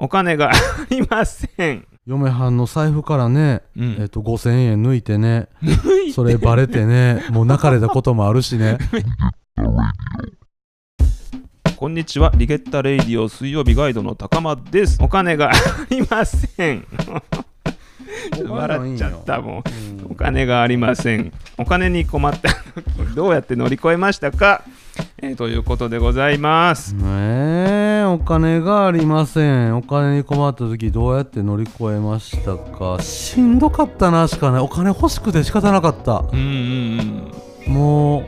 お金が ありません。嫁はんの財布からね、うんえっと5000円抜いてねそれバレてね もう泣かれたこともあるしねこんにちは、リゲッタレイディオ水曜日ガイドの高間です。お金が ありません。笑っちゃったもん。お金がありません。お金に困った時どうやって乗り越えましたか、えーということでございます。ねえお金がありません。お金に困った時どうやって乗り越えましたか？しんどかったなしかないお金欲しくて仕方なかった。うんうんうん。もう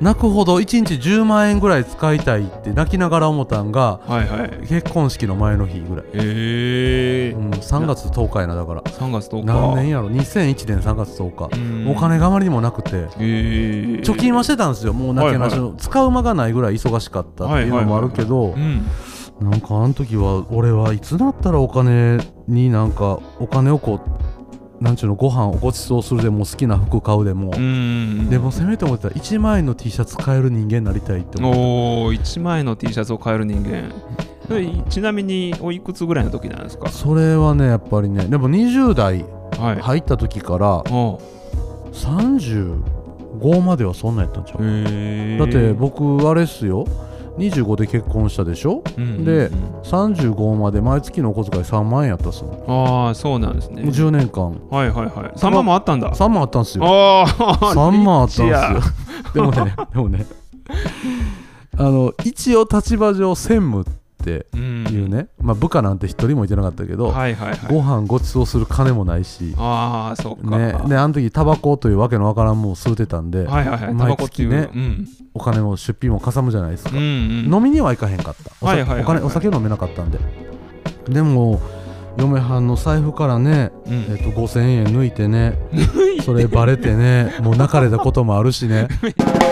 泣くほど1日10万円ぐらい使いたいって泣きながら思ったんがはいはい。結婚式の前の日ぐらい、えー、うん、3月10日やなだから。3月10日。何年やろ？2001年3月10日。うん。お金があまりにもなくて。えー、貯金はしてたんですよ。もうなけなしの、使う間がないぐらい忙しかったっていうのもあるけど、うん。なんかあの時は俺はいつだったらお金になんかお金をこうなんちゅうのご飯をごちそうするでも好きな服買うでも、うん。でもせめて思ってたら1万円の T シャツ買える人間になりたいって思っておお1万円の T シャツを買える人間。ちなみにおいくつぐらいの時なんですか？それはねやっぱりねでも20代はい、入った時からお35まではそんなんやったんちゃう、だって僕あれっすよ25で結婚したでしょ？うんでうんうん。35まで毎月のお小遣い3万円やったっすもん。ああそうなんですね。10年間。はいはいはい。3万もあったんだ。3万あったんすよ。ああ3万あったんすよ。でもねでもね。あの一応立場上専務ってうんいうね、まあ、部下なんて一人もいてなかったけど、はいはいはい。ご飯ごちそうする金もないし、ああそうか。ね、であの時タバコというわけのわからんもんを吸うてたんで、はいはいはい。タ毎月ねうん。お金も出費もかさむじゃないですか、うんうん。飲みには行かへんかった。お,、はいはいはいはい。お金お酒飲めなかったんで。でも嫁はんの財布からね、うん。えっと5000円抜いてね それバレてねもう泣かれたこともあるしね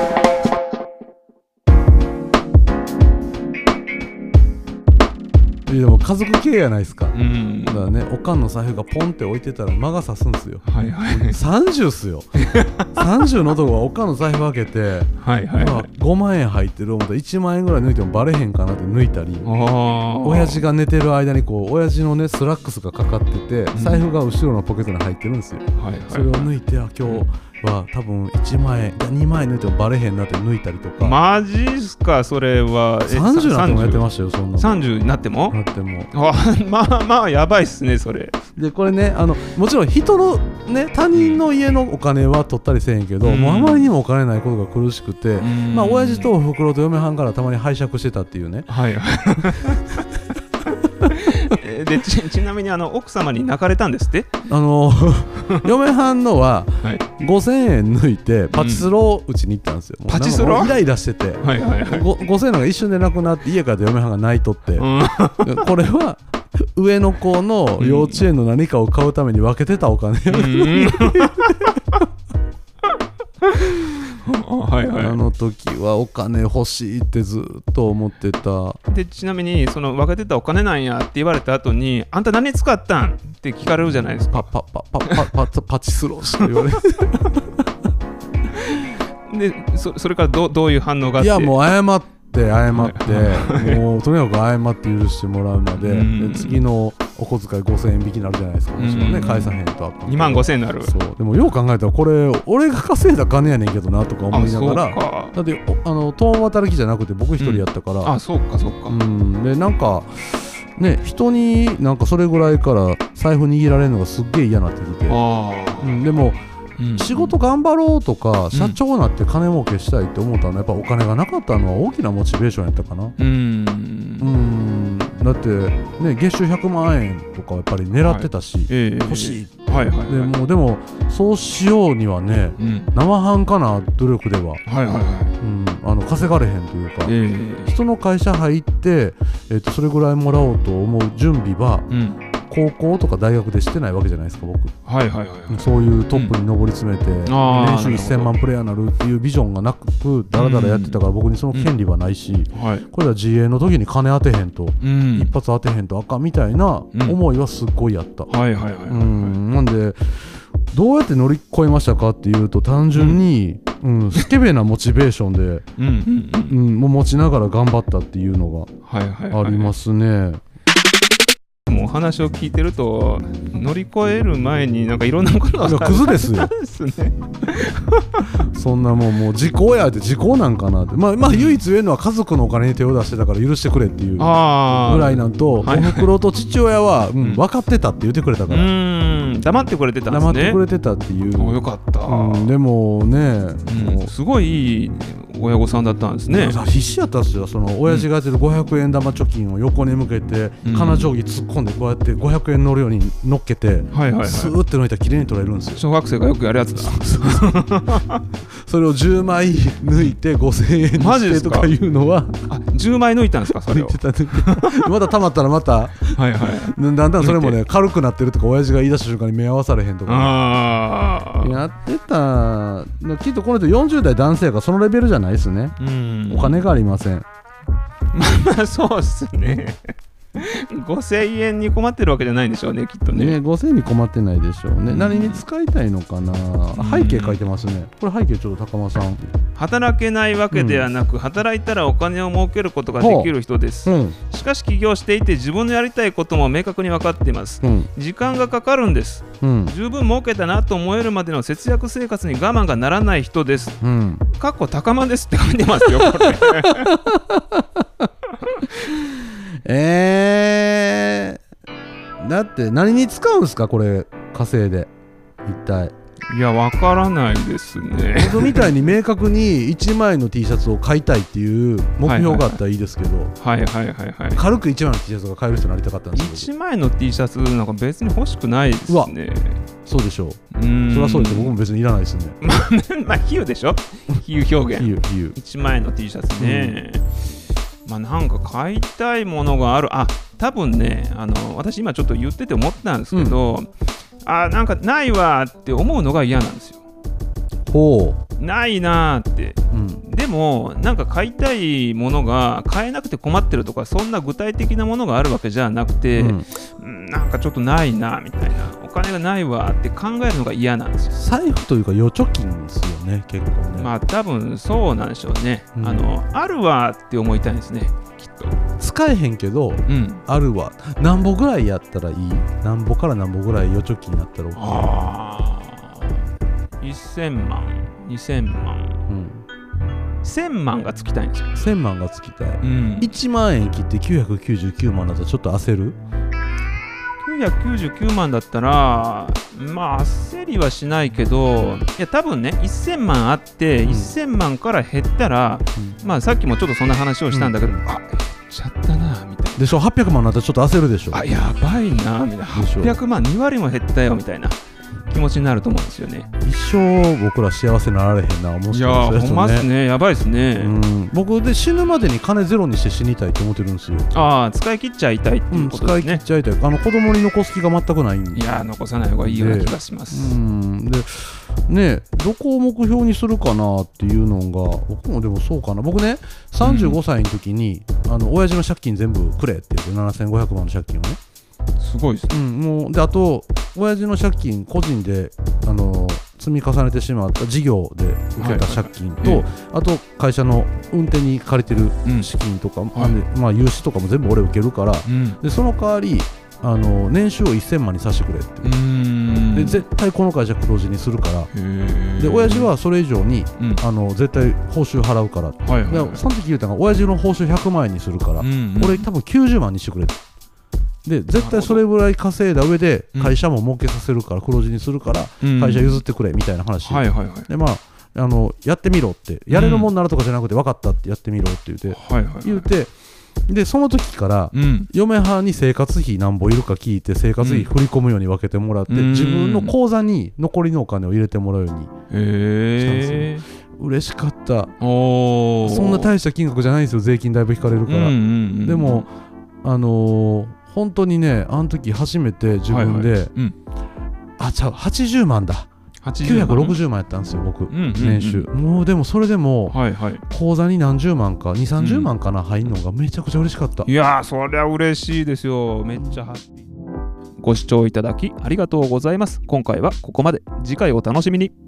でも家族系やないですか。うん。だからねおかんの財布がポンって置いてたら魔が差すんすよ。はいはい。30っすよ。30の男がおかんの財布開けて、はいはいまあはい5万円入ってる思ったら1万円ぐらい抜いてもバレへんかなって抜いたり親父が寝てる間にこう親父のねスラックスがかかっててん。財布が後ろのポケットに入ってるんですよ、はいはい。それを抜いてあ今日は多分1万円いや2万円抜いてもバレへんなって抜いたりとか、マジっすかそれは。え30なんてもやって30ましたよそんなの。30になっても？なっても。あまあまあやばいっすねそれ。でこれねあのもちろん人のね他人の家のお金は取ったりせえへんけど、うん。もうあまりにもお金ないことが苦しくて、ん。まあ親父とおふくろと嫁はんからたまに拝借してたっていうね。はいえでち ちなみにあの奥様に泣かれたんですって？あの 嫁はんのははい。5000円抜いてパチスロを打ちに行ったんですよ、もうパチスロイライラしてて、はいはいはい。ご5000円のが一瞬でなくなって家から嫁はんが泣いとって、うん。これは上の子の幼稚園の何かを買うために分けてたお金、うん はいあはの時はお金欲しいってずっと思ってた。いでちなみにその分けてたお金なんやって言われた後にあんた何に使ったんって聞かれるじゃないですか。パパパパパパパチスロしか言われ でそそれからどうどういう反応があって？いやもう謝って謝ってもうとにかく謝って許してもらうまでうん。で次のお小遣い5000円引きになるじゃないですか。もちろんねうん返さへんとあかん2万5000円になる。そう。でもよう考えたらこれ俺が稼いだ金やねんけどなとか思いながらか。だっておあの共働きじゃなくて僕一人やったから、あそうかそうか。うん、でなんかね人になんかそれぐらいから財布握られるのがすっげえ嫌になってきて、あうん、でも仕事頑張ろうとか社長になって金儲けしたいって思ったのはやっぱお金がなかったのは大きなモチベーションやったかな。うん。うん。だってね月収100万円とかやっぱり狙ってたし、ええ欲しいはいはいはい。でもうでもそうしようにはねうん。生半可な努力では、はいはいはい。うん、あの稼がれへんというか、ええ。人の会社入って、えっとそれぐらいもらおうと思う準備はうん高校とか大学でしてないわけじゃないですか僕。はいはいはいはい。そういうトップに上り詰めて、あー年収1000万プレイヤーになるっていうビジョンがなくダラダラやってたから僕にその権利はないし、はい。これは自営の時に金当てへんと、うん。一発当てへんとあかんみたいなうん。思いはすっごいやった、はいはいはいはいうん。なんでどうやって乗り越えましたかっていうと単純に、うん。スケベなモチベーションで、うん。うん。持ちながら頑張ったっていうのはいはいがはい。ありますね。もお話を聞いてると乗り越える前になんかいろんなことがクズですよ。ね。そんなもんもう時効やって時効なんかなって。まあまあ唯一言えるのは家族のお金に手を出してたから許してくれっていうぐらいなんとおふくろと父親は、うんうん。分かってたって言ってくれたうから黙ってくれてたんです黙ねってくれてたっていう、およかった、うん、でもね、もう。うんすごいいい親御さんだったんですね。必死やったっすよ。その親父がやってる500円玉貯金を横に向けて、うん。金定規突っ込んでこうやって500円乗るように乗っけて、はいはいはい。スーって抜いたら綺麗に取れるんですよ。小学生がよくやるやつだ。それを10枚抜いて5000円にマジでとかいうのは。あ10枚抜いたんですか？それを。まだたまったらまたはいはい。だんだんそれもね軽くなってるとか親父が言い出した瞬間に目合わされへんとか。やってたきっとこの人40代男性やからそのレベルじゃない？ですね。うん。お金がありません。まあそうっすね5000円に困ってるわけじゃないんでしょうねきっとね。ね、5000円に困ってないでしょうね、うん。何に使いたいのかな、背景書いてますね、これ背景ちょっと高間さん、働けないわけではなく、働いたらお金を儲けることができる人です、う。ん、しかし起業していて自分のやりたいことも明確に分かっています。うん、時間がかかるんです。うん、十分儲けたなと思えるまでの節約生活に我慢がならない人です。うん、かっこ高間ですって書いてますよこれ。えー、だって何に使うんですか、これ、稼いで、一体。いやわからないですね。僕みたいに明確に1万円の T シャツを買いたいっていう目標があったらいいですけど、はいはいはいはい。軽く1万円の T シャツが買える人になりたかったんですよ、1枚の T シャツなんか別に欲しくないですね。僕そうでしょう、それはそうですよ、僕も別にいらないですね。まあ比喩でしょ？比喩表現。いいよ、いいよ。1万円の T シャツね、まあなんか買いたいものがある。あ多分ねあの私今ちょっと言ってて思ったんですけど、あなんかないわって思うのが嫌なんですよ。ほないなーって。う。うん。でもなんか買いたいものが買えなくて困ってるとかそんな具体的なものがあるわけじゃなくて、うん。うんなんかちょっとないなみたいな。お金がないわって考えるのが嫌なんですよ。財布というか預貯金ですよね結構ね、まあ多分そうなんでしょうね、うん。あのあるわって思いたいんですねきっと。使えへんけどうん。あるわ。なんぼぐらいやったらいい？なんぼからなんぼぐらい預貯金になったら OK ああ1000万2000万。うん、1000万がつきたいんですよ、1000万がつきたい。うん、1万円切って999万だとちょっと焦る？999万だったらまあ焦りはしないけどいや多分ね1000万あって、うん。1000万から減ったらまあさっきもちょっとそんな話をしたんだけど、あ減っちゃったなみたいでしょ？800万になったらちょっと焦るでしょ？なあやばいなみたいな。でしょ。800万2割も減ったよみたいな気持ちになると思うんですよね。一生僕ら幸せになられへんな面い白いやーほんまっすね。やばいっすね、うん、僕で死ぬまでに金ゼロにして死にたいと思ってるんですよ、ああ使い切っちゃいたいってう、いうんこと使い切ですねっ、ちゃいたい。あの子供に残す気が全くないんで。いやー残さない方がいいような気がします、うん。でねどこを目標にするかなっていうのが僕もでもそうかな。僕ね35歳の時に、あの親父の借金全部くれって言って7500万の借金をね、すごいっすね。うん、もうであと親父の借金個人であの積み重ねてしまった事業で受けた借金と、あと会社の運転に借りてるうん。資金とか、はい。あんでまあ、融資とかも全部俺受けるからうん。でその代わりあの年収を1000万にさせてくれって、で絶対この会社黒字にするから。で親父はそれ以上にうん。あの絶対報酬払うからはいはいはい。でその時言うたのが親父の報酬100万円にするから、うん俺多分90万にしてくれってで絶対それぐらい稼いだ上でうん。会社も儲けさせるから黒字にするからうん。会社譲ってくれみたいな話、はいはいはい。でまああのやってみろって。やれるもんならとかじゃなくて分かったってやってみろって言ってはいはいはい。言うてでその時からうん。嫁はんに生活費なんぼいるか聞いて生活費振り込むように分けてもらって、うん。自分の口座に残りのお金を入れてもらうようにへえ。嬉しかった。そんな大した金額じゃないんですよ。税金だいぶ引かれるから、うんうんうん。でもあのー本当にねあの時初めて自分で、はいはい。うん。あちゃう80万だ。80 960万。やったんですよ僕、んうんうん。年収。もうでもそれでもはいはい。口座に何十万か2 3 0万かな、入んのがめちゃくちゃ嬉しかった。いやーそりゃ嬉しいですよ。めっちゃハッピー。ご視聴いただきありがとうございます。今回はここまで。次回お楽しみに